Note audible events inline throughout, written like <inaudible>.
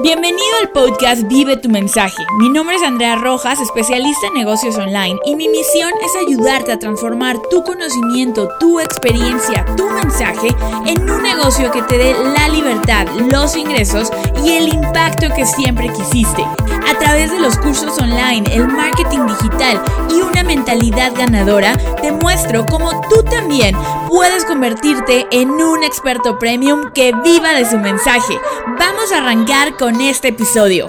Bienvenido al podcast Vive tu mensaje. Mi nombre es Andrea Rojas, especialista en negocios online, y mi misión es ayudarte a transformar tu conocimiento, tu experiencia, tu mensaje en un negocio que te dé la libertad, los ingresos y el impacto que siempre quisiste. A través de los cursos online, el marketing digital y una mentalidad ganadora, te muestro cómo tú también puedes convertirte en un experto premium que viva de su mensaje. Vamos a arrancar con con este episodio.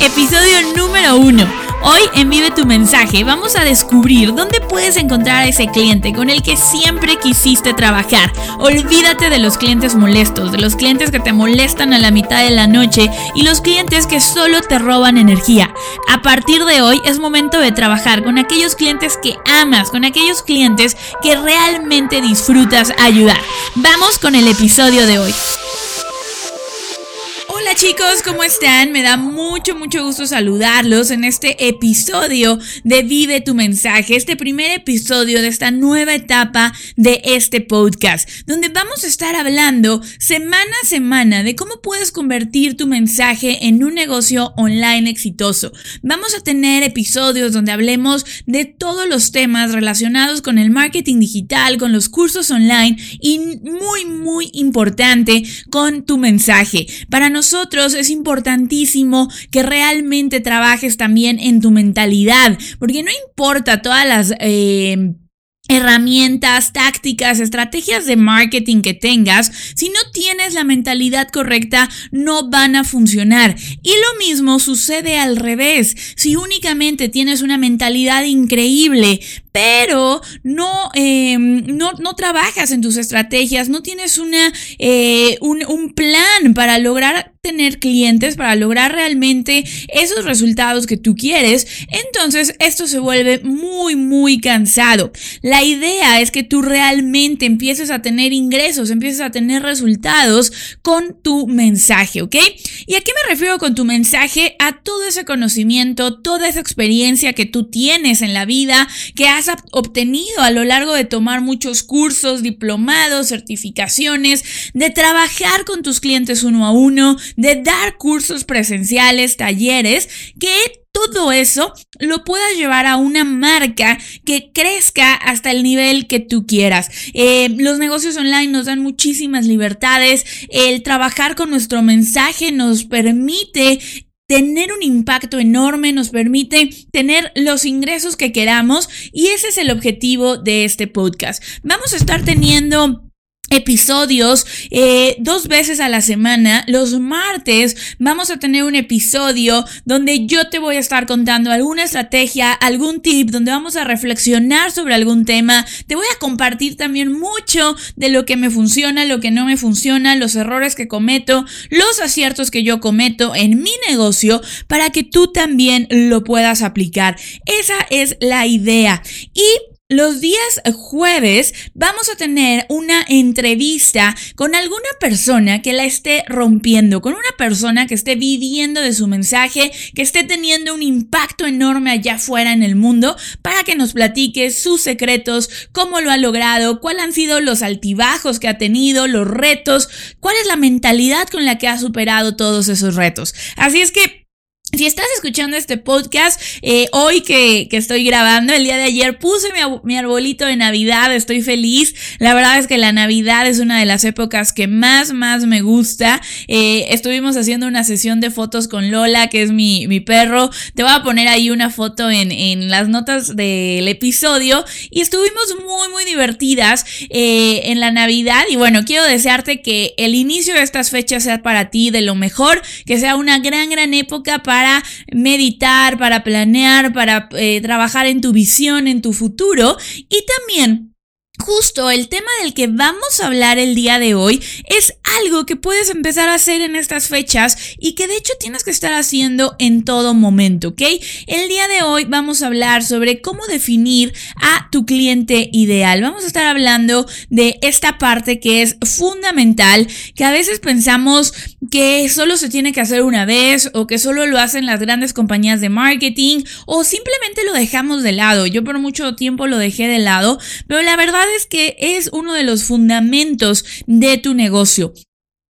Episodio número 1 Hoy en Vive tu mensaje vamos a descubrir dónde puedes encontrar a ese cliente con el que siempre quisiste trabajar. Olvídate de los clientes molestos, de los clientes que te molestan a la mitad de la noche y los clientes que solo te roban energía. A partir de hoy es momento de trabajar con aquellos clientes que amas, con aquellos clientes que realmente disfrutas ayudar. Vamos con el episodio de hoy. Chicos, ¿cómo están? Me da mucho, mucho gusto saludarlos en este episodio de Vive tu mensaje, este primer episodio de esta nueva etapa de este podcast, donde vamos a estar hablando semana a semana de cómo puedes convertir tu mensaje en un negocio online exitoso. Vamos a tener episodios donde hablemos de todos los temas relacionados con el marketing digital, con los cursos online y muy, muy importante, con tu mensaje. Para nosotros, es importantísimo que realmente trabajes también en tu mentalidad, porque no importa todas las... Eh, herramientas, tácticas, estrategias de marketing que tengas, si no tienes la mentalidad correcta, no van a funcionar. Y lo mismo sucede al revés. Si únicamente tienes una mentalidad increíble, pero no, em, no, no, trabajas en tus estrategias, no tienes una, eh, un, un plan para lograr tener clientes, para lograr realmente esos resultados que tú quieres, entonces esto se vuelve muy, muy cansado. La idea es que tú realmente empieces a tener ingresos, empieces a tener resultados con tu mensaje, ¿ok? ¿Y a qué me refiero con tu mensaje? A todo ese conocimiento, toda esa experiencia que tú tienes en la vida, que has obtenido a lo largo de tomar muchos cursos, diplomados, certificaciones, de trabajar con tus clientes uno a uno, de dar cursos presenciales, talleres, que todo eso lo puedas llevar a una marca que crezca hasta el nivel que tú quieras. Eh, los negocios online nos dan muchísimas libertades. El trabajar con nuestro mensaje nos permite tener un impacto enorme, nos permite tener los ingresos que queramos y ese es el objetivo de este podcast. Vamos a estar teniendo episodios eh, dos veces a la semana. Los martes vamos a tener un episodio donde yo te voy a estar contando alguna estrategia, algún tip, donde vamos a reflexionar sobre algún tema. Te voy a compartir también mucho de lo que me funciona, lo que no me funciona, los errores que cometo, los aciertos que yo cometo en mi negocio para que tú también lo puedas aplicar. Esa es la idea. Y los días jueves vamos a tener una entrevista con alguna persona que la esté rompiendo, con una persona que esté viviendo de su mensaje, que esté teniendo un impacto enorme allá afuera en el mundo, para que nos platique sus secretos, cómo lo ha logrado, cuáles han sido los altibajos que ha tenido, los retos, cuál es la mentalidad con la que ha superado todos esos retos. Así es que si estás escuchando este podcast, eh, hoy que, estoy grabando, el día de ayer puse mi, arbolito de Navidad, estoy feliz. La verdad es que la Navidad es una de las épocas que más, más me gusta. Eh, estuvimos haciendo una sesión de fotos con Lola, que es mi, perro. Te voy a poner ahí una foto en, en las notas del episodio. Y estuvimos muy, muy divertidas eh, en la Navidad. Y bueno, quiero desearte que el inicio de estas fechas sea para ti de lo mejor, que sea una gran, gran época para para meditar, para planear, para eh, trabajar en tu visión, en tu futuro. Y también Justo el tema del que vamos a hablar el día de hoy es algo que puedes empezar a hacer en estas fechas y que de hecho tienes que estar haciendo en todo momento, ¿ok? El día de hoy vamos a hablar sobre cómo definir a tu cliente ideal. Vamos a estar hablando de esta parte que es fundamental, que a veces pensamos que solo se tiene que hacer una vez o que solo lo hacen las grandes compañías de marketing o simplemente lo dejamos de lado. Yo por mucho tiempo lo dejé de lado, pero la verdad es que es uno de los fundamentos de tu negocio.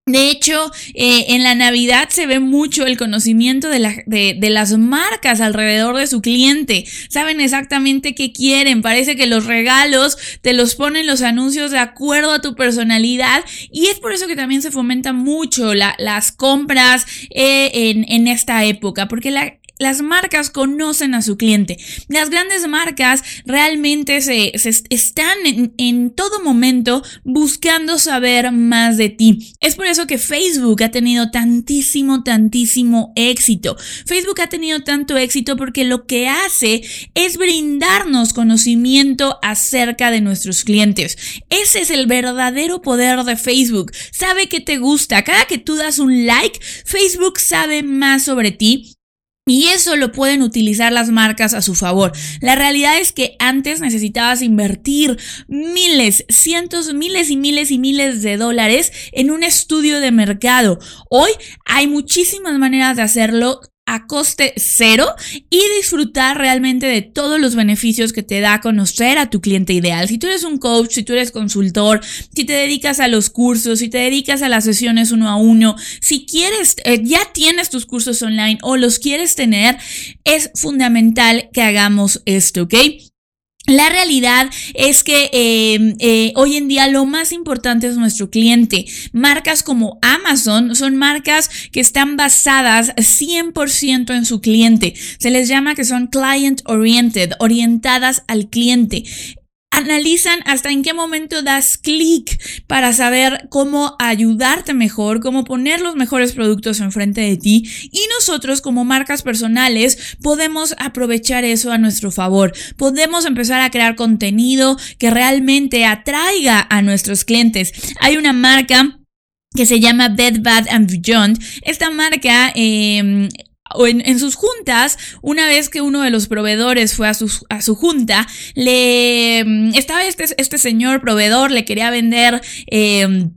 De hecho, eh, en la Navidad se ve mucho el conocimiento de, de, las marcas alrededor de su cliente. Saben exactamente qué quieren. Parece que los regalos te los ponen los anuncios de acuerdo a tu personalidad. Y es por eso que también se fomenta mucho las compras eh, en, en esta época. Porque la, las marcas conocen a su cliente. Las grandes marcas realmente se, están en, en, todo momento buscando saber más de ti. Es por eso que Facebook ha tenido tantísimo, tantísimo éxito. Facebook ha tenido tanto éxito porque lo que hace es brindarnos conocimiento acerca de nuestros clientes. Ese es el verdadero poder de Facebook. Sabe que te gusta. Cada que tú das un like, Facebook sabe más sobre ti y eso lo pueden utilizar las marcas a su favor. La realidad es que antes necesitabas invertir miles, cientos, miles y miles y miles de dólares en un estudio de mercado. Hoy hay muchísimas maneras de hacerlo a coste cero y disfrutar realmente de todos los beneficios que te da conocer a tu cliente ideal. Si tú eres un coach, si tú eres consultor, si te dedicas a los cursos, si te dedicas a las sesiones uno a uno, si quieres, eh, ya tienes tus cursos online o los quieres tener, es fundamental que hagamos esto, ¿ok? La realidad es que em, eh, hoy en día lo más importante es nuestro cliente. Marcas como Amazon son marcas que están basadas 100% en su cliente. Se les llama que son client oriented, orientadas al cliente analizan hasta en qué momento das clic para saber cómo ayudarte mejor, cómo poner los mejores productos enfrente de ti y nosotros como marcas personales podemos aprovechar eso a nuestro favor. Podemos empezar a crear contenido que realmente atraiga a nuestros clientes. Hay una marca que se llama Bed Bath and Beyond. Esta marca eh, o en, sus juntas, una vez que uno de los proveedores fue a su, a su junta, le mm, estaba este, este señor proveedor, le quería vender em,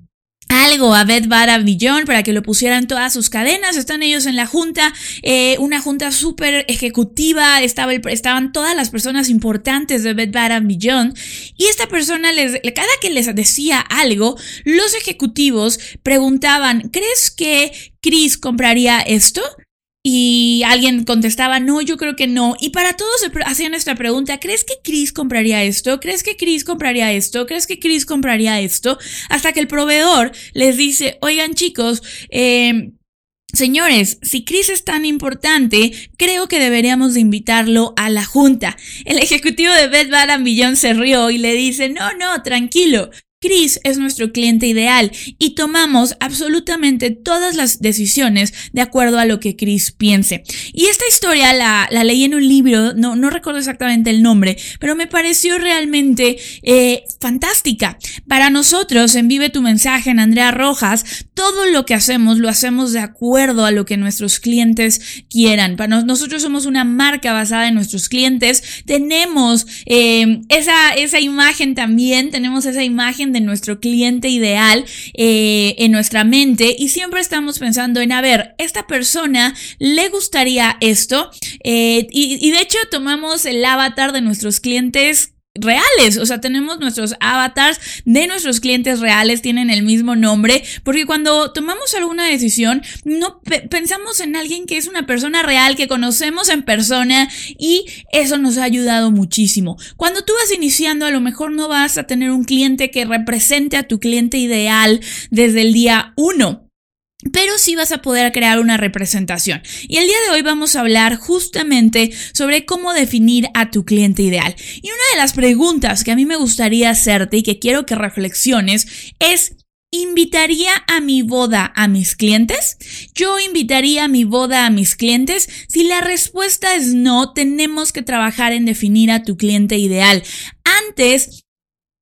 algo a Bed Bath Beyond para que lo pusieran todas sus cadenas. Están ellos en la junta, eh, una junta súper ejecutiva. Estaba estaban todas las personas importantes de Bed Bath Beyond. Y esta persona, les, cada que les decía algo, los ejecutivos preguntaban: ¿Crees que Chris compraría esto? Y alguien contestaba, no, yo creo que no. Y para todos hacían esta pregunta, ¿crees que Chris compraría esto? ¿Crees que Chris compraría esto? ¿Crees que Chris compraría esto? Hasta que el proveedor les dice, oigan chicos, eh, Señores, si Chris es tan importante, creo que deberíamos de invitarlo a la junta. El ejecutivo de Bed Bath Beyond se rió y le dice, no, no, tranquilo, Chris es nuestro cliente ideal y tomamos absolutamente todas las decisiones de acuerdo a lo que Chris piense. Y esta historia la, leí en un libro, no, no, recuerdo exactamente el nombre, pero me pareció realmente eh, fantástica. Para nosotros en Vive tu mensaje en Andrea Rojas, todo lo que hacemos lo hacemos de acuerdo a lo que nuestros clientes quieran. Para nosotros somos una marca basada en nuestros clientes, tenemos eh, esa, esa imagen también, tenemos esa imagen de nuestro cliente ideal eh, en nuestra mente y siempre estamos pensando en, a ver, esta persona le gustaría esto eh, y, y de hecho tomamos el avatar de nuestros clientes reales, o sea, tenemos nuestros avatars de nuestros clientes reales, tienen el mismo nombre, porque cuando tomamos alguna decisión, no pensamos en alguien que es una persona real, que conocemos en persona y eso nos ha ayudado muchísimo. Cuando tú vas iniciando, a lo mejor no vas a tener un cliente que represente a tu cliente ideal desde el día uno pero sí vas a poder crear una representación. Y el día de hoy vamos a hablar justamente sobre cómo definir a tu cliente ideal. Y una de las preguntas que a mí me gustaría hacerte y que quiero que reflexiones es, ¿invitaría a mi boda a mis clientes? ¿Yo invitaría a mi boda a mis clientes? Si la respuesta es no, tenemos que trabajar en definir a tu cliente ideal. Antes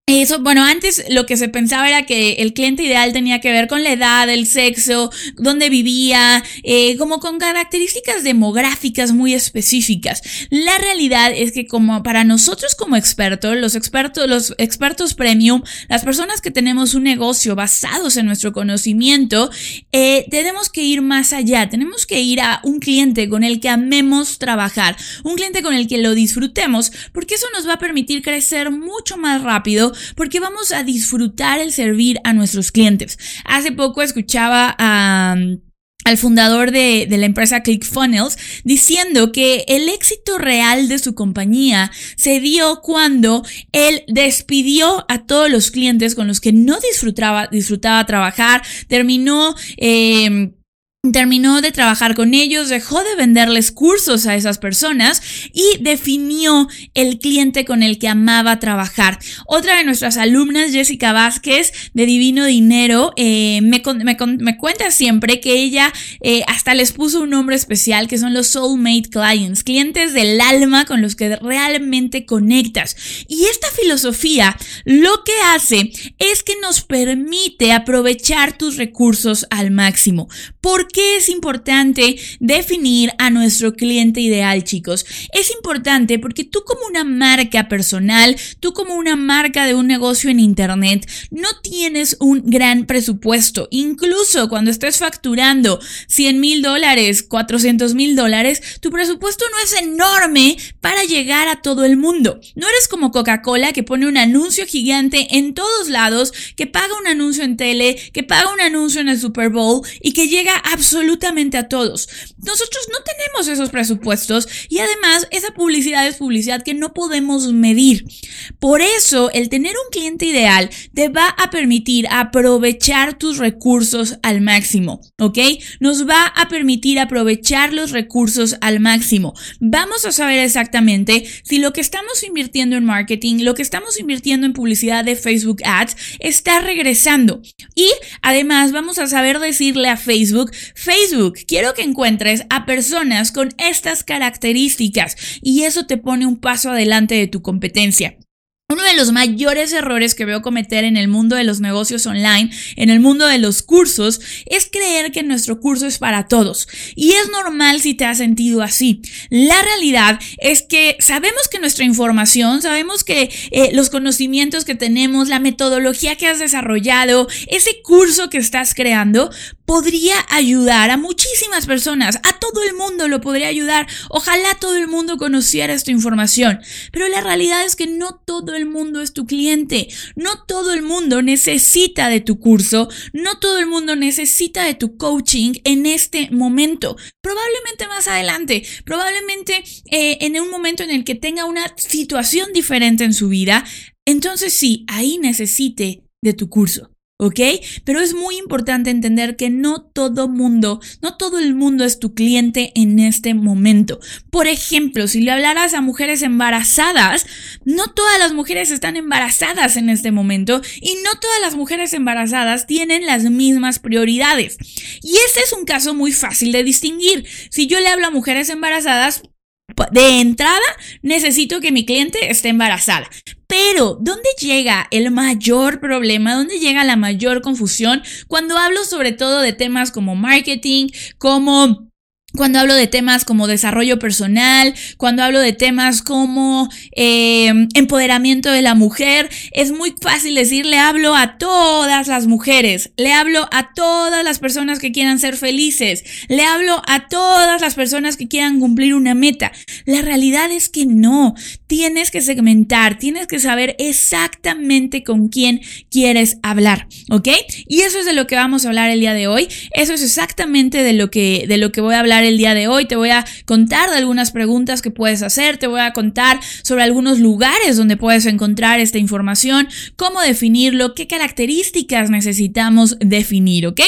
eso, bueno, antes lo que se pensaba era que el cliente ideal tenía que ver con la edad, el sexo, dónde vivía, eh, como con características demográficas muy específicas. La realidad es que como para nosotros como expertos, los expertos, los expertos premium, las personas que tenemos un negocio basados en nuestro conocimiento, eh, tenemos que ir más allá, tenemos que ir a un cliente con el que amemos trabajar, un cliente con el que lo disfrutemos, porque eso nos va a permitir crecer mucho más rápido porque vamos a disfrutar el servir a nuestros clientes. Hace poco escuchaba al fundador de, la empresa ClickFunnels diciendo que el éxito real de su compañía se dio cuando él despidió a todos los clientes con los que no disfrutaba, disfrutaba trabajar, terminó eh, Terminó de trabajar con ellos, dejó de venderles cursos a esas personas y definió el cliente con el que amaba trabajar. Otra de nuestras alumnas, Jessica Vázquez, de Divino Dinero, eh, me, cuenta siempre que ella eh, hasta les puso un nombre especial que son los Soulmate Clients, clientes del alma con los que realmente conectas. Y esta filosofía lo que hace es que nos permite aprovechar tus recursos al máximo. ¿Por qué es importante definir a nuestro cliente ideal, chicos? Es importante porque tú como una marca personal, tú como una marca de un negocio en Internet, no tienes un gran presupuesto. Incluso cuando estés facturando 100 mil dólares, 400 mil dólares, tu presupuesto no es enorme para llegar a todo el mundo. No eres como Coca-Cola que pone un anuncio gigante en todos lados, que paga un anuncio en tele, que paga un anuncio en el Super Bowl y que llega absolutamente a todos. Nosotros no tenemos esos presupuestos y además esa publicidad es publicidad que no podemos medir. Por eso, el tener un cliente ideal te va a permitir aprovechar tus recursos al máximo, ¿ok? Nos va a permitir aprovechar los recursos al máximo. Vamos a saber exactamente si lo que estamos invirtiendo en marketing, lo que estamos invirtiendo en publicidad de Facebook Ads está regresando. Y además vamos a saber decirle a Facebook Facebook, quiero que encuentres a personas con estas características y eso te pone un paso adelante de tu competencia. Uno de los mayores errores que veo cometer en el mundo de los negocios online, en el mundo de los cursos, es creer que nuestro curso es para todos. Y es normal si te has sentido así. La realidad es que sabemos que nuestra información, sabemos que eh, los conocimientos que tenemos, la metodología que has desarrollado, ese curso que estás creando, podría ayudar a muchísimas personas, a todo el mundo lo podría ayudar. Ojalá todo el mundo conociera esta información. Pero la realidad es que no todo el mundo es tu cliente, no todo el mundo necesita de tu curso, no todo el mundo necesita de tu coaching en este momento. Probablemente más adelante, probablemente eh, en un momento en el que tenga una situación diferente en su vida, entonces sí, ahí necesite de tu curso. ¿Ok? Pero es muy importante entender que no todo mundo, no todo el mundo es tu cliente en este momento. Por ejemplo, si le hablaras a mujeres embarazadas, no todas las mujeres están embarazadas en este momento y no todas las mujeres embarazadas tienen las mismas prioridades. Y ese es un caso muy fácil de distinguir. Si yo le hablo a mujeres embarazadas, de entrada, necesito que mi cliente esté embarazada. Pero, ¿dónde llega el mayor problema? ¿Dónde llega la mayor confusión? Cuando hablo sobre todo de temas como marketing, como cuando hablo de temas como desarrollo personal, cuando hablo de temas como eh, empoderamiento de la mujer, es muy fácil decir, le hablo a todas las mujeres, le hablo a todas las personas que quieran ser felices, le hablo a todas las personas que quieran cumplir una meta. La realidad es que no, tienes que segmentar, tienes que saber exactamente con quién quieres hablar, ¿ok? Y eso es de lo que vamos a hablar el día de hoy, eso es exactamente de lo que, de lo que voy a hablar el día de hoy. Te voy a contar de algunas preguntas que puedes hacer, te voy a contar sobre algunos lugares donde puedes encontrar esta información, cómo definirlo, qué características necesitamos definir, ¿ok?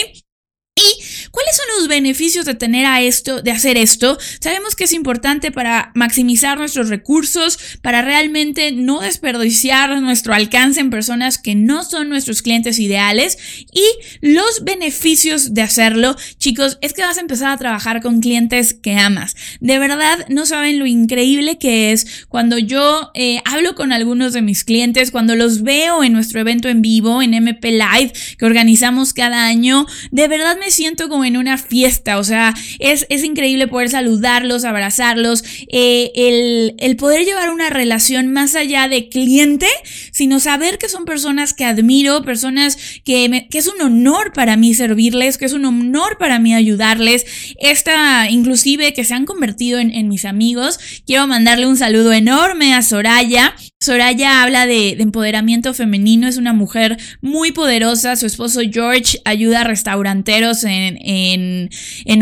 ¿Y cuáles son los beneficios de tener a esto, de hacer esto? Sabemos que es importante para maximizar nuestros recursos, para realmente no desperdiciar nuestro alcance en personas que no son nuestros clientes ideales y los beneficios de hacerlo, chicos, es que vas a empezar a trabajar con clientes que amas. De verdad, no saben lo increíble que es cuando yo eh, hablo con algunos de mis clientes, cuando los veo en nuestro evento en vivo, en MP Live, que organizamos cada año, de verdad me siento como en una fiesta, o sea, es, es increíble poder saludarlos, abrazarlos, eh, el, el poder llevar una relación más allá de cliente, sino saber que son personas que admiro, personas que, que es un honor para mí servirles, que es un honor para mí ayudarles, esta inclusive que se han convertido en, en mis amigos, quiero mandarle un saludo enorme a Soraya, Soraya habla de, empoderamiento femenino, es una mujer muy poderosa, su esposo George ayuda a restauranteros en,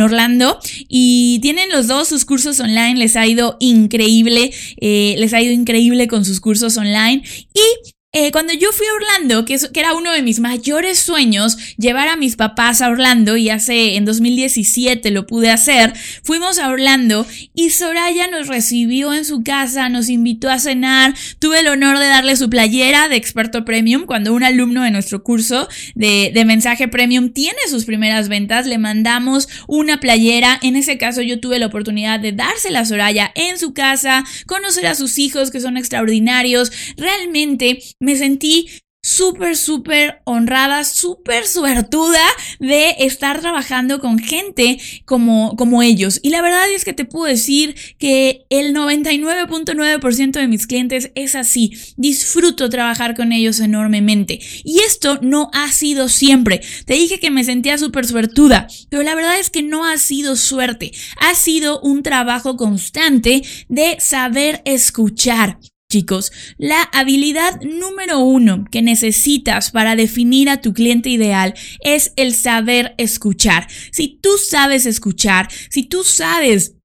Orlando y tienen los dos sus cursos online, les ha ido increíble, eh, les ha ido increíble con sus cursos online y eh, cuando yo fui a Orlando, que, era uno de mis mayores sueños, llevar a mis papás a Orlando, y hace en 2017 lo pude hacer, fuimos a Orlando y Soraya nos recibió en su casa, nos invitó a cenar, tuve el honor de darle su playera de experto premium, cuando un alumno de nuestro curso de, de mensaje premium tiene sus primeras ventas, le mandamos una playera, en ese caso yo tuve la oportunidad de dársela a Soraya en su casa, conocer a sus hijos que son extraordinarios, realmente me sentí súper, súper honrada, súper suertuda de estar trabajando con gente como, como ellos. Y la verdad es que te puedo decir que el 99.9% de mis clientes es así. Disfruto trabajar con ellos enormemente. Y esto no ha sido siempre. Te dije que me sentía súper suertuda, pero la verdad es que no ha sido suerte. Ha sido un trabajo constante de saber escuchar Chicos, la habilidad número uno que necesitas para definir a tu cliente ideal es el saber escuchar. Si tú sabes escuchar, si tú sabes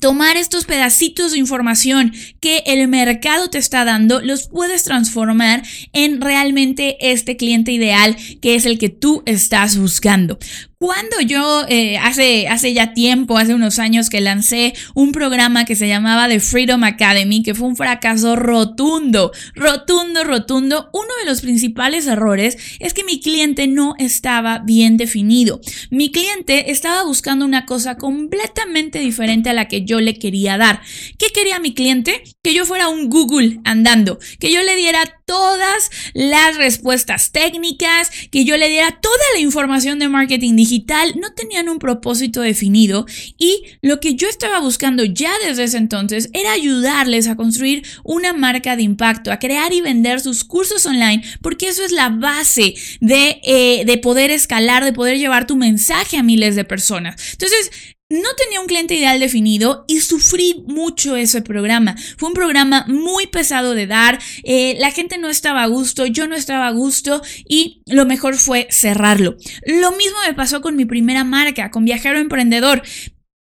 tomar estos pedacitos de información que el mercado te está dando, los puedes transformar en realmente este cliente ideal que es el que tú estás buscando. Cuando yo eh, hace, hace ya tiempo, hace unos años que lancé un programa que se llamaba The Freedom Academy, que fue un fracaso rotundo, rotundo, rotundo, uno de los principales errores es que mi cliente no estaba bien definido. Mi cliente estaba buscando una cosa completamente diferente a la que yo le quería dar. ¿Qué quería mi cliente? Que yo fuera un Google andando, que yo le diera todas las respuestas técnicas, que yo le diera toda la información de marketing digital no tenían un propósito definido y lo que yo estaba buscando ya desde ese entonces era ayudarles a construir una marca de impacto, a crear y vender sus cursos online, porque eso es la base de, eh, de poder escalar, de poder llevar tu mensaje a miles de personas. Entonces, no tenía un cliente ideal definido y sufrí mucho ese programa. Fue un programa muy pesado de dar, eh, la gente no estaba a gusto, yo no estaba a gusto y lo mejor fue cerrarlo. Lo mismo me pasó con mi primera marca, con Viajero Emprendedor.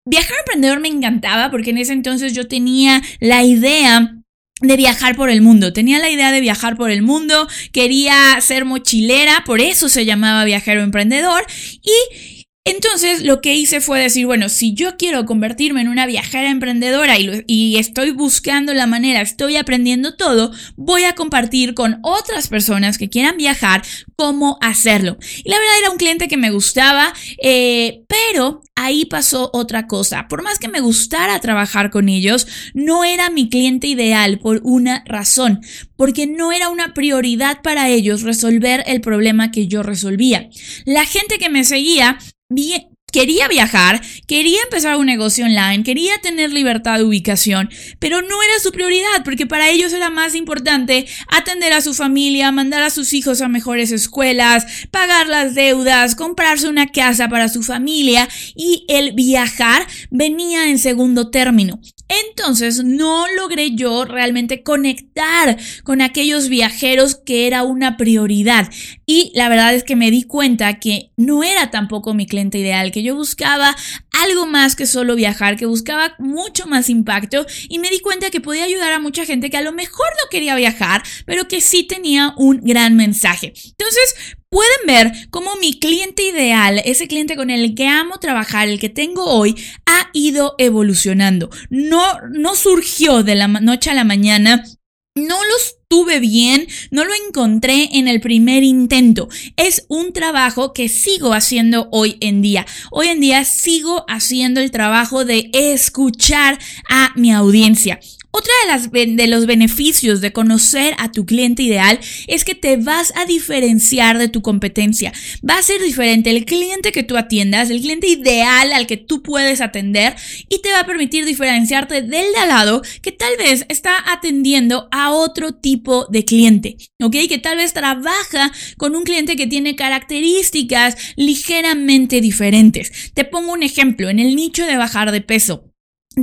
Viajero Emprendedor me encantaba porque en ese entonces yo tenía la idea de viajar por el mundo. Tenía la idea de viajar por el mundo, quería ser mochilera, por eso se llamaba Viajero Emprendedor y entonces lo que hice fue decir, bueno, si yo quiero convertirme en una viajera emprendedora y, estoy buscando la manera, estoy aprendiendo todo, voy a compartir con otras personas que quieran viajar cómo hacerlo. Y la verdad era un cliente que me gustaba, eh, pero ahí pasó otra cosa. Por más que me gustara trabajar con ellos, no era mi cliente ideal por una razón, porque no era una prioridad para ellos resolver el problema que yo resolvía. La gente que me seguía Bir quería viajar, quería empezar un negocio online, quería tener libertad de ubicación, pero no era su prioridad porque para ellos era más importante atender a su familia, mandar a sus hijos a mejores escuelas, pagar las deudas, comprarse una casa para su familia y el viajar venía en segundo término. Entonces no logré yo realmente conectar con aquellos viajeros que era una prioridad. Y la verdad es que me di cuenta que no era tampoco mi cliente ideal, que yo buscaba algo más que solo viajar, que buscaba mucho más impacto y me di cuenta que podía ayudar a mucha gente que a lo mejor no quería viajar, pero que sí tenía un gran mensaje. Entonces, pueden ver cómo mi cliente ideal, ese cliente con el que amo trabajar, el que tengo hoy, ha ido evolucionando. No, no surgió de la noche a la mañana no los tuve bien, no lo encontré en el primer intento. Es un trabajo que sigo haciendo hoy en día. Hoy en día sigo haciendo el trabajo de escuchar a mi audiencia. Otra de, las, de los beneficios de conocer a tu cliente ideal es que te vas a diferenciar de tu competencia. Va a ser diferente el cliente que tú atiendas, el cliente ideal al que tú puedes atender y te va a permitir diferenciarte del de al lado que tal vez está atendiendo a otro tipo de cliente, ¿ok? Que tal vez trabaja con un cliente que tiene características ligeramente diferentes. Te pongo un ejemplo, en el nicho de bajar de peso.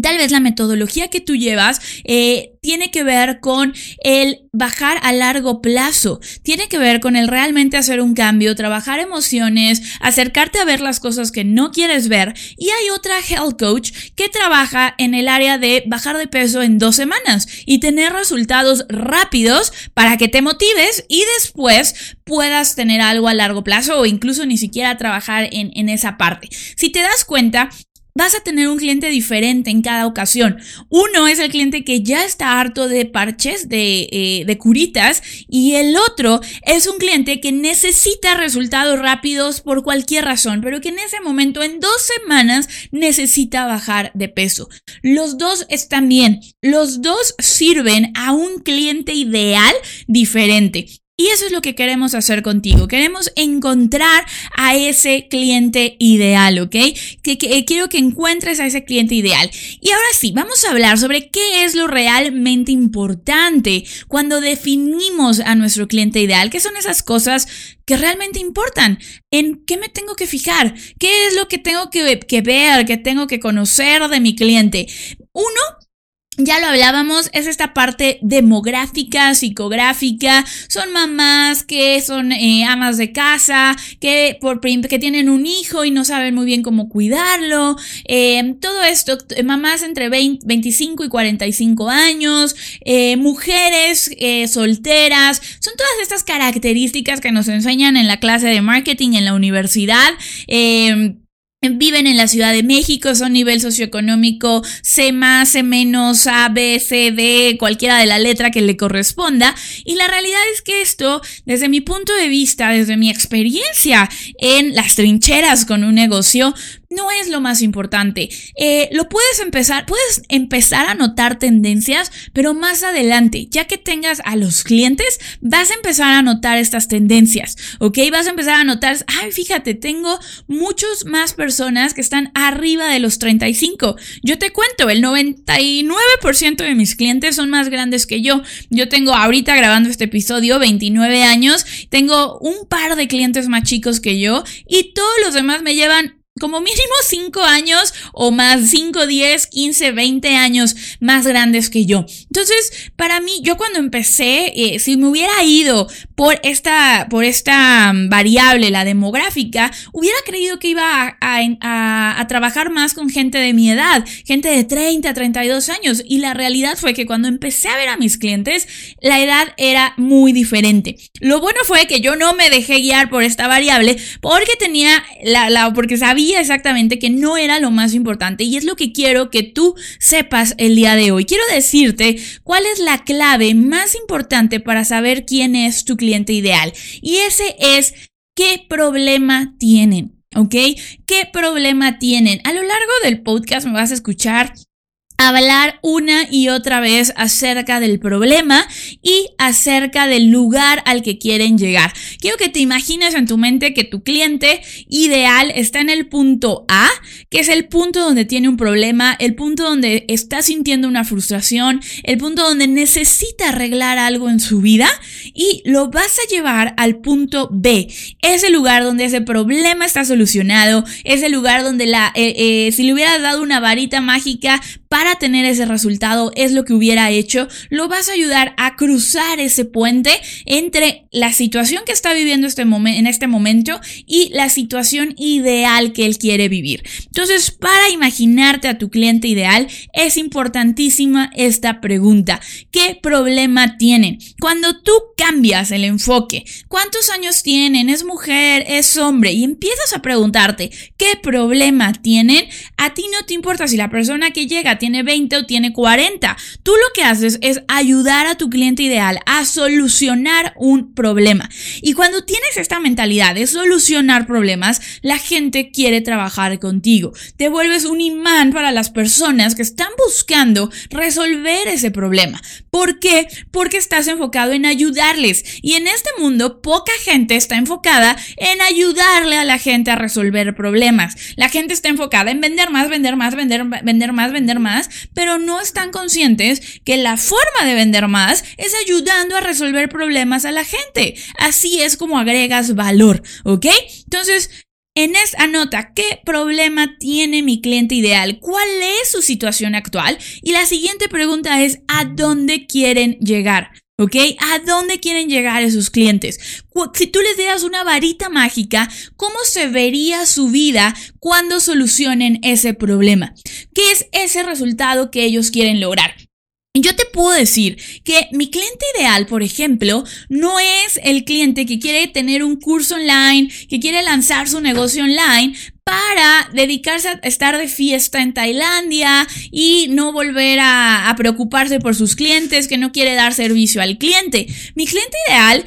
Tal vez la metodología que tú llevas eh, tiene que ver con el bajar a largo plazo, tiene que ver con el realmente hacer un cambio, trabajar emociones, acercarte a ver las cosas que no quieres ver. Y hay otra health coach que trabaja en el área de bajar de peso en dos semanas y tener resultados rápidos para que te motives y después puedas tener algo a largo plazo o incluso ni siquiera trabajar en, en esa parte. Si te das cuenta, vas a tener un cliente diferente en cada ocasión. Uno es el cliente que ya está harto de parches, de, eh, de, curitas, y el otro es un cliente que necesita resultados rápidos por cualquier razón, pero que en ese momento, en dos semanas, necesita bajar de peso. Los dos están bien, los dos sirven a un cliente ideal diferente. Y eso es lo que queremos hacer contigo. Queremos encontrar a ese cliente ideal, ¿ok? Que, eh, quiero que encuentres a ese cliente ideal. Y ahora sí, vamos a hablar sobre qué es lo realmente importante cuando definimos a nuestro cliente ideal. ¿Qué son esas cosas que realmente importan? ¿En qué me tengo que fijar? ¿Qué es lo que tengo que, ver, que tengo que conocer de mi cliente? Uno, ya lo hablábamos, es esta parte demográfica, psicográfica. Son mamás que son eh, amas de casa, que, por, que tienen un hijo y no saben muy bien cómo cuidarlo. Eh, todo esto, mamás entre 25 y 45 años, eh, mujeres solteras. Son todas estas características que nos enseñan en la clase de marketing en la universidad viven en la Ciudad de México, son nivel socioeconómico C más, C menos, A, B, C, D, cualquiera de la letra que le corresponda. Y la realidad es que esto, desde mi punto de vista, desde mi experiencia en las trincheras con un negocio, no es lo más importante. Eh, lo puedes empezar, puedes empezar a notar tendencias, pero más adelante, ya que tengas a los clientes, vas a empezar a notar estas tendencias, ¿ok? Vas a empezar a notar, ay, fíjate, tengo muchos más personas que están arriba de los 35. Yo te cuento, el 99% de mis clientes son más grandes que yo. Yo tengo ahorita grabando este episodio 29 años, tengo un par de clientes más chicos que yo y todos los demás me llevan como mínimo 5 años o más 5, 10, 15, 20 años más grandes que yo. Entonces, para mí, yo cuando empecé, eh, si me hubiera ido por esta, por esta mm, variable, la demográfica, hubiera creído que iba a, a, trabajar más con gente de mi edad, gente de 30, 32 años. Y la realidad fue que cuando empecé a ver a mis clientes, la edad era muy diferente. Lo bueno fue que yo no me dejé guiar por esta variable porque tenía la, la porque sabía exactamente que no era lo más importante y es lo que quiero que tú sepas el día de hoy. Quiero decirte cuál es la clave más importante para saber quién es tu cliente ideal y ese es qué problema tienen. ¿Ok? ¿Qué problema tienen? A lo largo del podcast me vas a escuchar hablar una y otra vez acerca del problema y acerca del lugar al que quieren llegar. Quiero que te imagines en tu mente que tu cliente ideal está en el punto A, que es el punto donde tiene un problema, el punto donde está sintiendo una frustración, el punto donde necesita arreglar algo en su vida y lo vas a llevar al punto B, ese lugar donde ese problema está solucionado, ese lugar donde la, eh, eh, si le hubieras dado una varita mágica para para tener ese resultado es lo que hubiera hecho, lo vas a ayudar a cruzar ese puente entre la situación que está viviendo este en este momento y la situación ideal que él quiere vivir. Entonces, para imaginarte a tu cliente ideal, es importantísima esta pregunta. ¿Qué problema tienen? Cuando tú cambias el enfoque, ¿cuántos años tienen? ¿Es mujer? ¿Es hombre? Y empiezas a preguntarte, ¿qué problema tienen? A ti no te importa si la persona que llega tiene 20 o tiene 40. Tú lo que haces es ayudar a tu cliente ideal a solucionar un problema. Y cuando tienes esta mentalidad de solucionar problemas, la gente quiere trabajar contigo. Te vuelves un imán para las personas que están buscando resolver ese problema. ¿Por qué? Porque estás enfocado en ayudarles. Y en este mundo, poca gente está enfocada en ayudarle a la gente a resolver problemas. La gente está enfocada en vender más, vender más, vender, vender más, vender más, pero no están conscientes que la forma de vender más es ayudando a resolver problemas a la gente. Así es como agregas valor, ¿ok? Entonces, en esta anota qué problema tiene mi cliente ideal, cuál es su situación actual y la siguiente pregunta es ¿a dónde quieren llegar? ¿Ok? ¿A dónde quieren llegar esos clientes? Si tú les dieras una varita mágica, ¿cómo se vería su vida cuando solucionen ese problema? ¿Qué es ese resultado que ellos quieren lograr? Yo te puedo decir que mi cliente ideal, por ejemplo, no es el cliente que quiere tener un curso online, que quiere lanzar su negocio online para dedicarse a estar de fiesta en Tailandia y no volver a, preocuparse por sus clientes, que no quiere dar servicio al cliente. Mi cliente ideal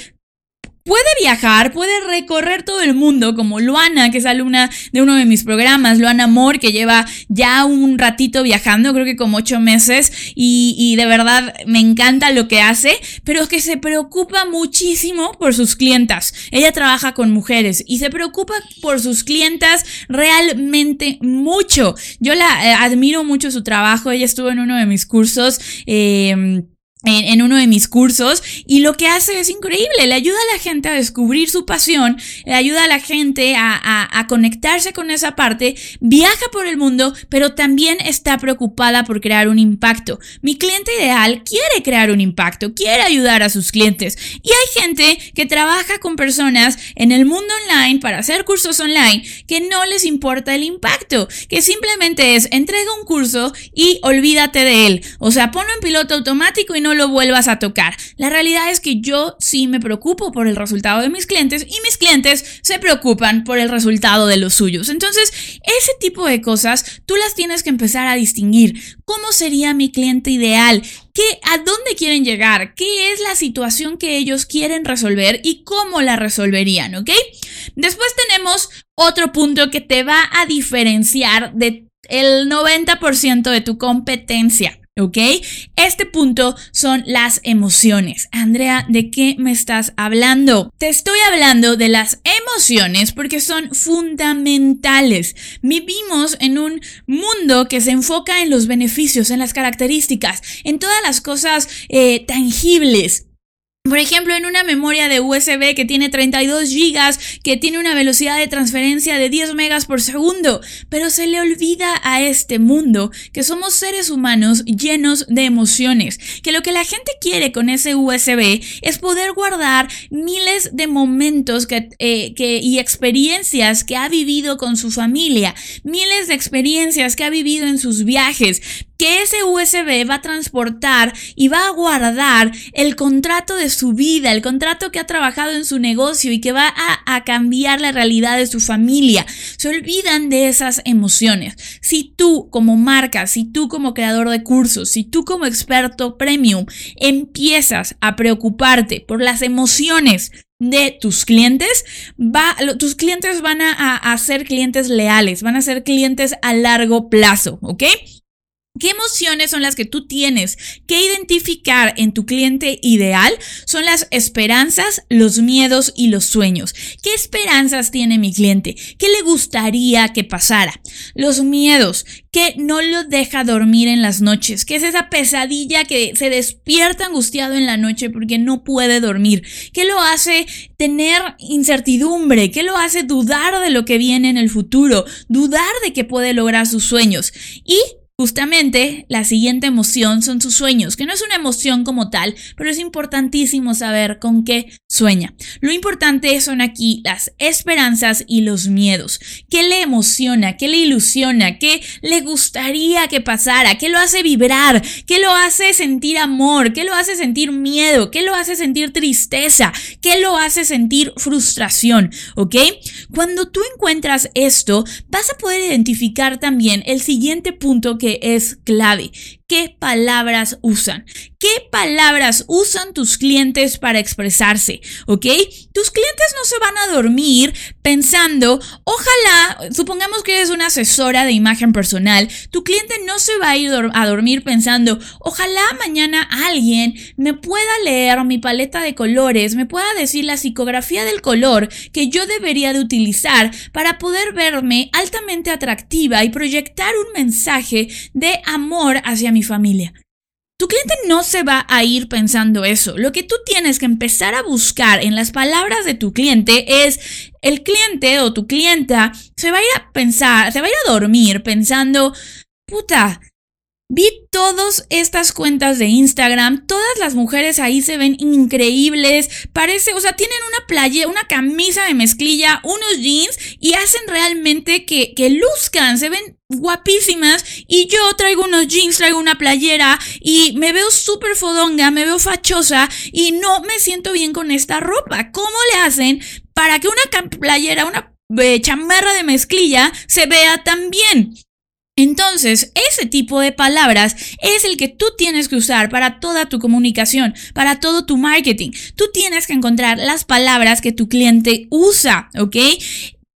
puede viajar, puede recorrer todo el mundo, como Luana, que es alumna de uno de mis programas, Luana Amor, que lleva ya un ratito viajando, creo que como ocho meses, y, y de verdad me encanta lo que hace, pero que se preocupa muchísimo por sus clientas. Ella trabaja con mujeres y se preocupa por sus clientas realmente mucho. Yo la eh, admiro mucho su trabajo, ella estuvo en uno de mis cursos. Eh, en, uno de mis cursos y lo que hace es increíble, le ayuda a la gente a descubrir su pasión, le ayuda a la gente a, a, conectarse con esa parte, viaja por el mundo, pero también está preocupada por crear un impacto. Mi cliente ideal quiere crear un impacto, quiere ayudar a sus clientes y hay gente que trabaja con personas en el mundo online para hacer cursos online que no les importa el impacto, que simplemente es entrega un curso y olvídate de él, o sea, ponlo en piloto automático y no lo vuelvas a tocar. La realidad es que yo sí me preocupo por el resultado de mis clientes y mis clientes se preocupan por el resultado de los suyos. Entonces, ese tipo de cosas tú las tienes que empezar a distinguir. ¿Cómo sería mi cliente ideal? ¿Qué, ¿A dónde quieren llegar? ¿Qué es la situación que ellos quieren resolver y cómo la resolverían? ¿Ok? Después tenemos otro punto que te va a diferenciar de el 90% de tu competencia. ¿Ok? Este punto son las emociones. Andrea, ¿de qué me estás hablando? Te estoy hablando de las emociones porque son fundamentales. Vivimos en un mundo que se enfoca en los beneficios, en las características, en todas las cosas eh, tangibles por ejemplo, en una memoria de USB que tiene 32 GB, que tiene una velocidad de transferencia de 10 megas por segundo, pero se le olvida a este mundo que somos seres humanos llenos de emociones, que lo que la gente quiere con ese USB es poder guardar miles de momentos eh, que, y experiencias que ha vivido con su familia, miles de experiencias que ha vivido en sus viajes, que ese USB va a transportar y va a guardar el contrato de su vida, el contrato que ha trabajado en su negocio y que va a, cambiar la realidad de su familia. Se olvidan de esas emociones. Si tú como marca, si tú como creador de cursos, si tú como experto premium empiezas a preocuparte por las emociones de tus clientes, va, tus clientes van a, a ser clientes leales, van a ser clientes a largo plazo, ¿ok? ¿Qué emociones son las que tú tienes que identificar en tu cliente ideal? Son las esperanzas, los miedos y los sueños. ¿Qué esperanzas tiene mi cliente? ¿Qué le gustaría que pasara? Los miedos, que no lo deja dormir en las noches, que es esa pesadilla que se despierta angustiado en la noche porque no puede dormir, que lo hace tener incertidumbre, que lo hace dudar de lo que viene en el futuro, dudar de que puede lograr sus sueños. Y Justamente la siguiente emoción son sus sueños, que no es una emoción como tal, pero es importantísimo saber con qué sueña. Lo importante son aquí las esperanzas y los miedos. ¿Qué le emociona? ¿Qué le ilusiona? ¿Qué le gustaría que pasara? ¿Qué lo hace vibrar? ¿Qué lo hace sentir amor? ¿Qué lo hace sentir miedo? ¿Qué lo hace sentir tristeza? ¿Qué lo hace sentir frustración? ¿Ok? Cuando tú encuentras esto, vas a poder identificar también el siguiente punto que es clave. ¿Qué palabras usan? ¿Qué palabras usan tus clientes para expresarse? ¿Ok? Tus clientes no se van a dormir pensando, ojalá, supongamos que eres una asesora de imagen personal, tu cliente no se va a ir a dormir pensando, ojalá mañana alguien me pueda leer mi paleta de colores, me pueda decir la psicografía del color que yo debería de utilizar para poder verme altamente atractiva y proyectar un mensaje de amor hacia mi familia. Tu cliente no se va a ir pensando eso. Lo que tú tienes que empezar a buscar en las palabras de tu cliente es el cliente o tu clienta se va a ir a pensar, se va a ir a dormir pensando, puta, Vi todas estas cuentas de Instagram, todas las mujeres ahí se ven increíbles, parece, o sea, tienen una playa, una camisa de mezclilla, unos jeans y hacen realmente que, que luzcan, se ven guapísimas y yo traigo unos jeans, traigo una playera y me veo súper fodonga, me veo fachosa y no me siento bien con esta ropa. ¿Cómo le hacen para que una playera, una eh, chamarra de mezclilla se vea tan bien? Entonces, ese tipo de palabras es el que tú tienes que usar para toda tu comunicación, para todo tu marketing. Tú tienes que encontrar las palabras que tu cliente usa, ¿ok?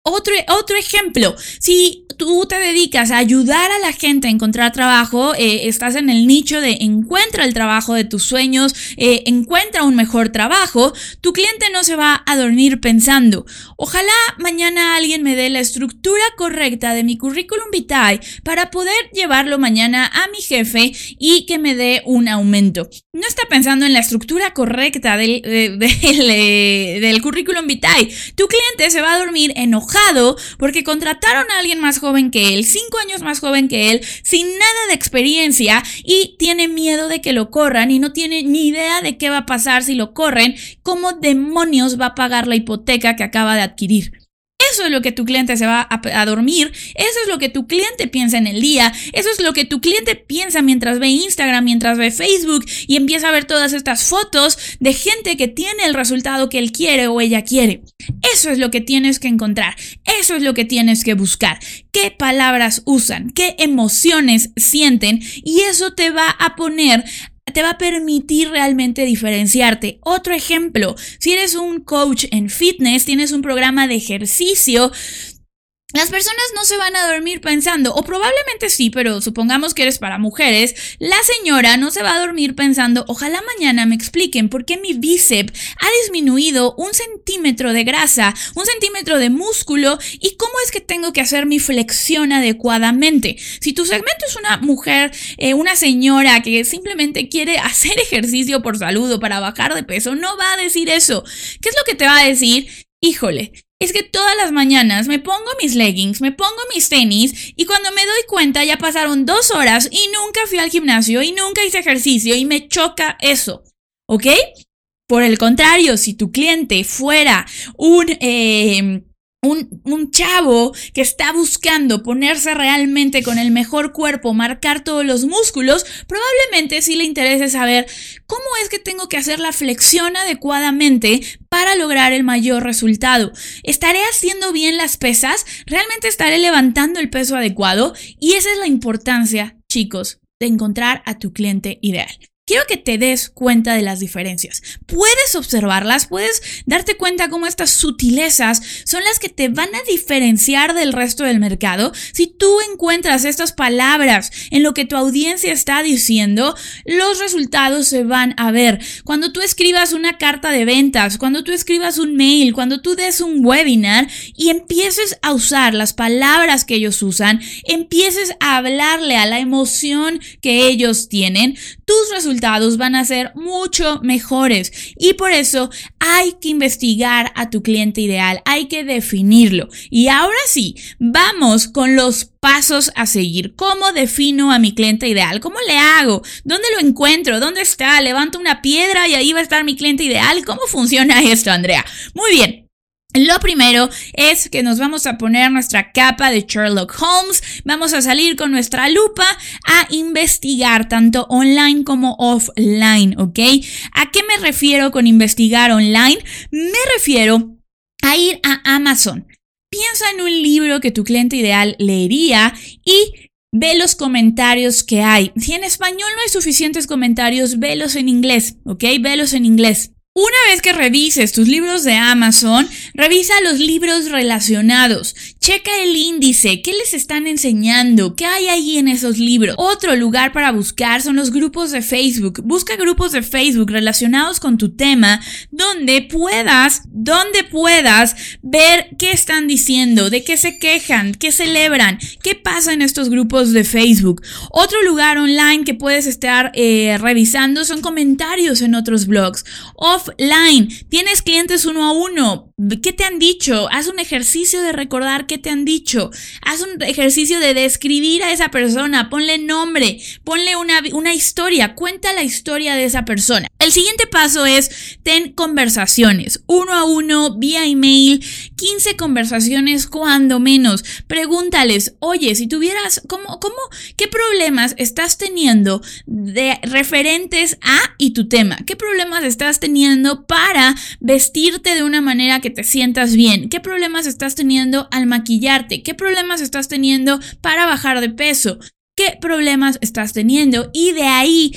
Otro, otro ejemplo, si tú te dedicas a ayudar a la gente a encontrar trabajo, eh, estás en el nicho de encuentra el trabajo de tus sueños, eh, encuentra un mejor trabajo, tu cliente no se va a dormir pensando, ojalá mañana alguien me dé la estructura correcta de mi currículum vitae para poder llevarlo mañana a mi jefe y que me dé un aumento. No está pensando en la estructura correcta del, eh, <laughs> del currículum vitae. Tu cliente se va a dormir enojado porque contrataron a alguien más joven que él, cinco años más joven que él, sin nada de experiencia y tiene miedo de que lo corran y no tiene ni idea de qué va a pasar si lo corren, cómo demonios va a pagar la hipoteca que acaba de adquirir. Eso es lo que tu cliente se va a, dormir, eso es lo que tu cliente piensa en el día, eso es lo que tu cliente piensa mientras ve Instagram, mientras ve Facebook y empieza a ver todas estas fotos de gente que tiene el resultado que él quiere o ella quiere. Eso es lo que tienes que encontrar, eso es lo que tienes que buscar. ¿Qué palabras usan? ¿Qué emociones sienten? Y eso te va a poner te va a permitir realmente diferenciarte. Otro ejemplo, si eres un coach en fitness, tienes un programa de ejercicio, las personas no se van a dormir pensando, o probablemente sí, pero supongamos que eres para mujeres, la señora no se va a dormir pensando, ojalá mañana me expliquen por qué mi bíceps ha disminuido un centímetro de grasa, un centímetro de músculo y cómo es que tengo que hacer mi flexión adecuadamente. Si tu segmento es una mujer, eh, una señora que simplemente quiere <laughs> hacer ejercicio por salud o para bajar de peso, no va a decir eso. ¿Qué es lo que te va a decir? Híjole, es que todas las mañanas me pongo mis leggings, me pongo mis tenis y cuando me doy cuenta ya pasaron dos horas y nunca fui al gimnasio y nunca hice ejercicio y me choca eso. ¿Ok? Por el contrario, si tu cliente fuera un... Eh, un, chavo que está buscando ponerse realmente con el mejor cuerpo, marcar todos los músculos, probablemente sí le interese saber cómo es que tengo que hacer la flexión adecuadamente para lograr el mayor resultado. ¿Estaré haciendo bien las pesas? ¿Realmente estaré levantando el peso adecuado? Y esa es la importancia, chicos, de encontrar a tu cliente ideal. Quiero que te des cuenta de las diferencias. Puedes observarlas, puedes darte cuenta cómo estas sutilezas son las que te van a diferenciar del resto del mercado. Si tú encuentras estas palabras en lo que tu audiencia está diciendo, los resultados se van a ver. Cuando tú escribas una carta de ventas, cuando tú escribas un mail, cuando tú des un webinar y empieces a usar las palabras que ellos usan, empieces a hablarle a la emoción que ellos tienen, tus resultados van a ser mucho mejores. Y por eso hay que investigar a tu cliente ideal, hay que definirlo. Y ahora sí, vamos con los pasos a seguir. ¿Cómo defino a mi cliente ideal? ¿Cómo le hago? ¿Dónde lo encuentro? ¿Dónde está? Levanto una piedra y ahí va a estar mi cliente ideal. ¿Cómo funciona esto, Andrea? Muy bien. Lo primero es que nos vamos a poner nuestra capa de Sherlock Holmes, vamos a salir con nuestra lupa a investigar tanto online como offline, ¿ok? ¿A qué me refiero con investigar online? Me refiero a ir a Amazon. Piensa en un libro que tu cliente ideal leería y ve los comentarios que hay. Si en español no hay suficientes comentarios, velos en inglés, ¿ok? Velos en inglés. Una vez que revises tus libros de Amazon, revisa los libros relacionados. Checa el índice, qué les están enseñando, qué hay ahí en esos libros. Otro lugar para buscar son los grupos de Facebook. Busca grupos de Facebook relacionados con tu tema donde puedas, donde puedas ver qué están diciendo, de qué se quejan, qué celebran, qué pasa en estos grupos de Facebook. Otro lugar online que puedes estar eh, revisando son comentarios en otros blogs offline. Tienes clientes uno a uno. ¿Qué te han dicho? Haz un ejercicio de recordar qué te han dicho. Haz un ejercicio de describir a esa persona. Ponle nombre. Ponle una, una historia. Cuenta la historia de esa persona. El siguiente paso es ten conversaciones. Uno a uno, vía email. 15 conversaciones cuando menos. Pregúntales, oye, si tuvieras, ¿cómo, cómo, qué problemas estás teniendo de referentes a y tu tema? ¿Qué problemas estás teniendo para vestirte de una manera que te sientas bien? ¿Qué problemas estás teniendo al maquillarte? ¿Qué problemas estás teniendo para bajar de peso? ¿Qué problemas estás teniendo? Y de ahí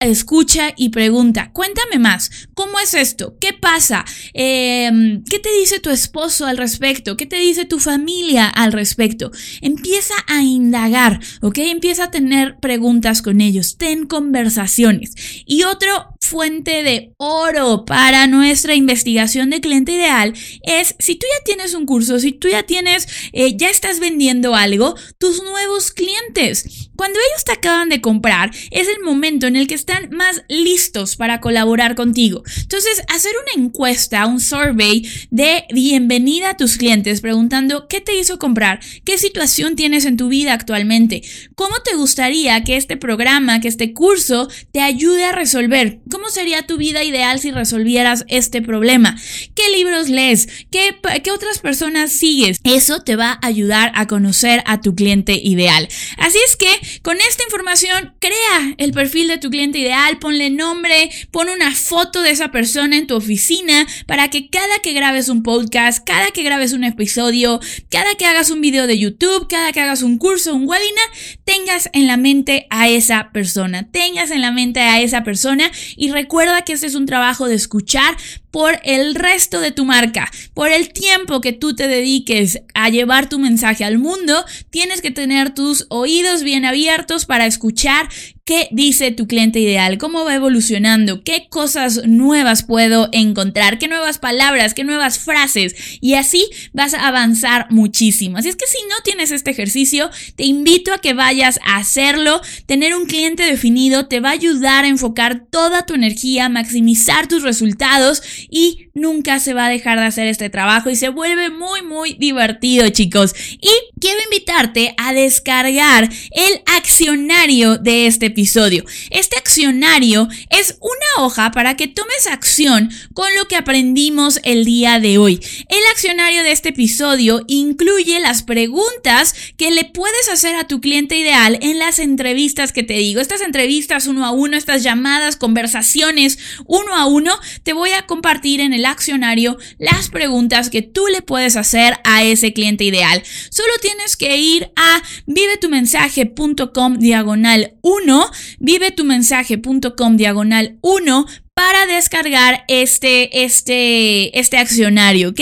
escucha y pregunta, cuéntame más, ¿cómo es esto? ¿Qué pasa? Em, ¿Qué te dice tu esposo al respecto? ¿Qué te dice tu familia al respecto? Empieza a indagar, ¿ok? Empieza a tener preguntas con ellos, ten conversaciones. Y otro fuente de oro para nuestra investigación de cliente ideal es si tú ya tienes un curso, si tú ya tienes, eh, ya estás vendiendo algo, tus nuevos clientes. Cuando ellos te acaban de comprar, es el momento en el que están más listos para colaborar contigo. Entonces, hacer una encuesta, un survey de bienvenida a tus clientes, preguntando qué te hizo comprar, qué situación tienes en tu vida actualmente, cómo te gustaría que este programa, que este curso te ayude a resolver. ¿Cómo sería tu vida ideal si resolvieras este problema? ¿Qué libros lees? ¿Qué, ¿Qué, otras personas sigues? Eso te va a ayudar a conocer a tu cliente ideal. Así es que con esta información crea el perfil de tu cliente ideal, ponle nombre, pon una foto de esa persona en tu oficina para que cada que grabes un podcast, cada que grabes un episodio, cada que hagas un video de YouTube, cada que hagas un curso, un webinar, tengas en la mente a esa persona, tengas en la mente a esa persona y recuerda que este es un trabajo de escuchar por el resto de tu marca, por el tiempo que tú te dediques a llevar tu mensaje al mundo, tienes que tener tus oídos bien abiertos para escuchar qué dice tu cliente ideal, cómo va evolucionando, qué cosas nuevas puedo encontrar, qué nuevas palabras, qué nuevas frases y así vas a avanzar muchísimo. Así es que si no tienes este ejercicio, te invito a que vayas a hacerlo. Tener un cliente definido te va a ayudar a enfocar toda tu energía, maximizar tus resultados y nunca se va a dejar de hacer este trabajo y se vuelve muy muy divertido chicos. Y quiero invitarte a descargar el accionario de este episodio. Este accionario es una hoja para que tomes acción con lo que aprendimos el día de hoy. El accionario de este episodio incluye las preguntas que le puedes hacer a tu cliente ideal en las entrevistas que te digo. Estas entrevistas uno a uno, estas llamadas, conversaciones uno a uno, te voy a compartir en el accionario las preguntas que tú le puedes hacer a ese cliente ideal. Solo tienes que ir a vivetumensaje.com diagonal 1, vivetumensaje.com diagonal 1 para descargar este, este, este accionario, ¿ok?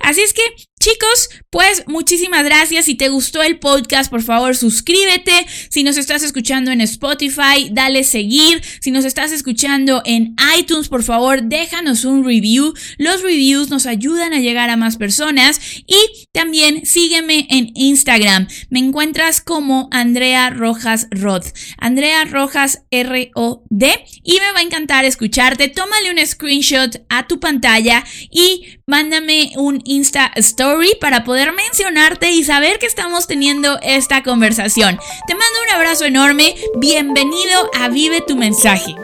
Así es que Chicos, Pues muchísimas gracias. Si te gustó el podcast, por favor suscríbete. Si nos estás escuchando en Spotify, dale seguir. Si nos estás escuchando en iTunes, por favor, déjanos un review. Los reviews nos ayudan a llegar a más personas. Y también sígueme en Instagram. Me encuentras como Andrea Rojas Rod. Andrea Rojas R-O-D. Y me va a encantar escucharte. Tómale un screenshot a tu pantalla y mándame un Insta Story para mencionarte y saber que estamos teniendo esta conversación. Te mando un abrazo enorme. Bienvenido a Vive tu mensaje.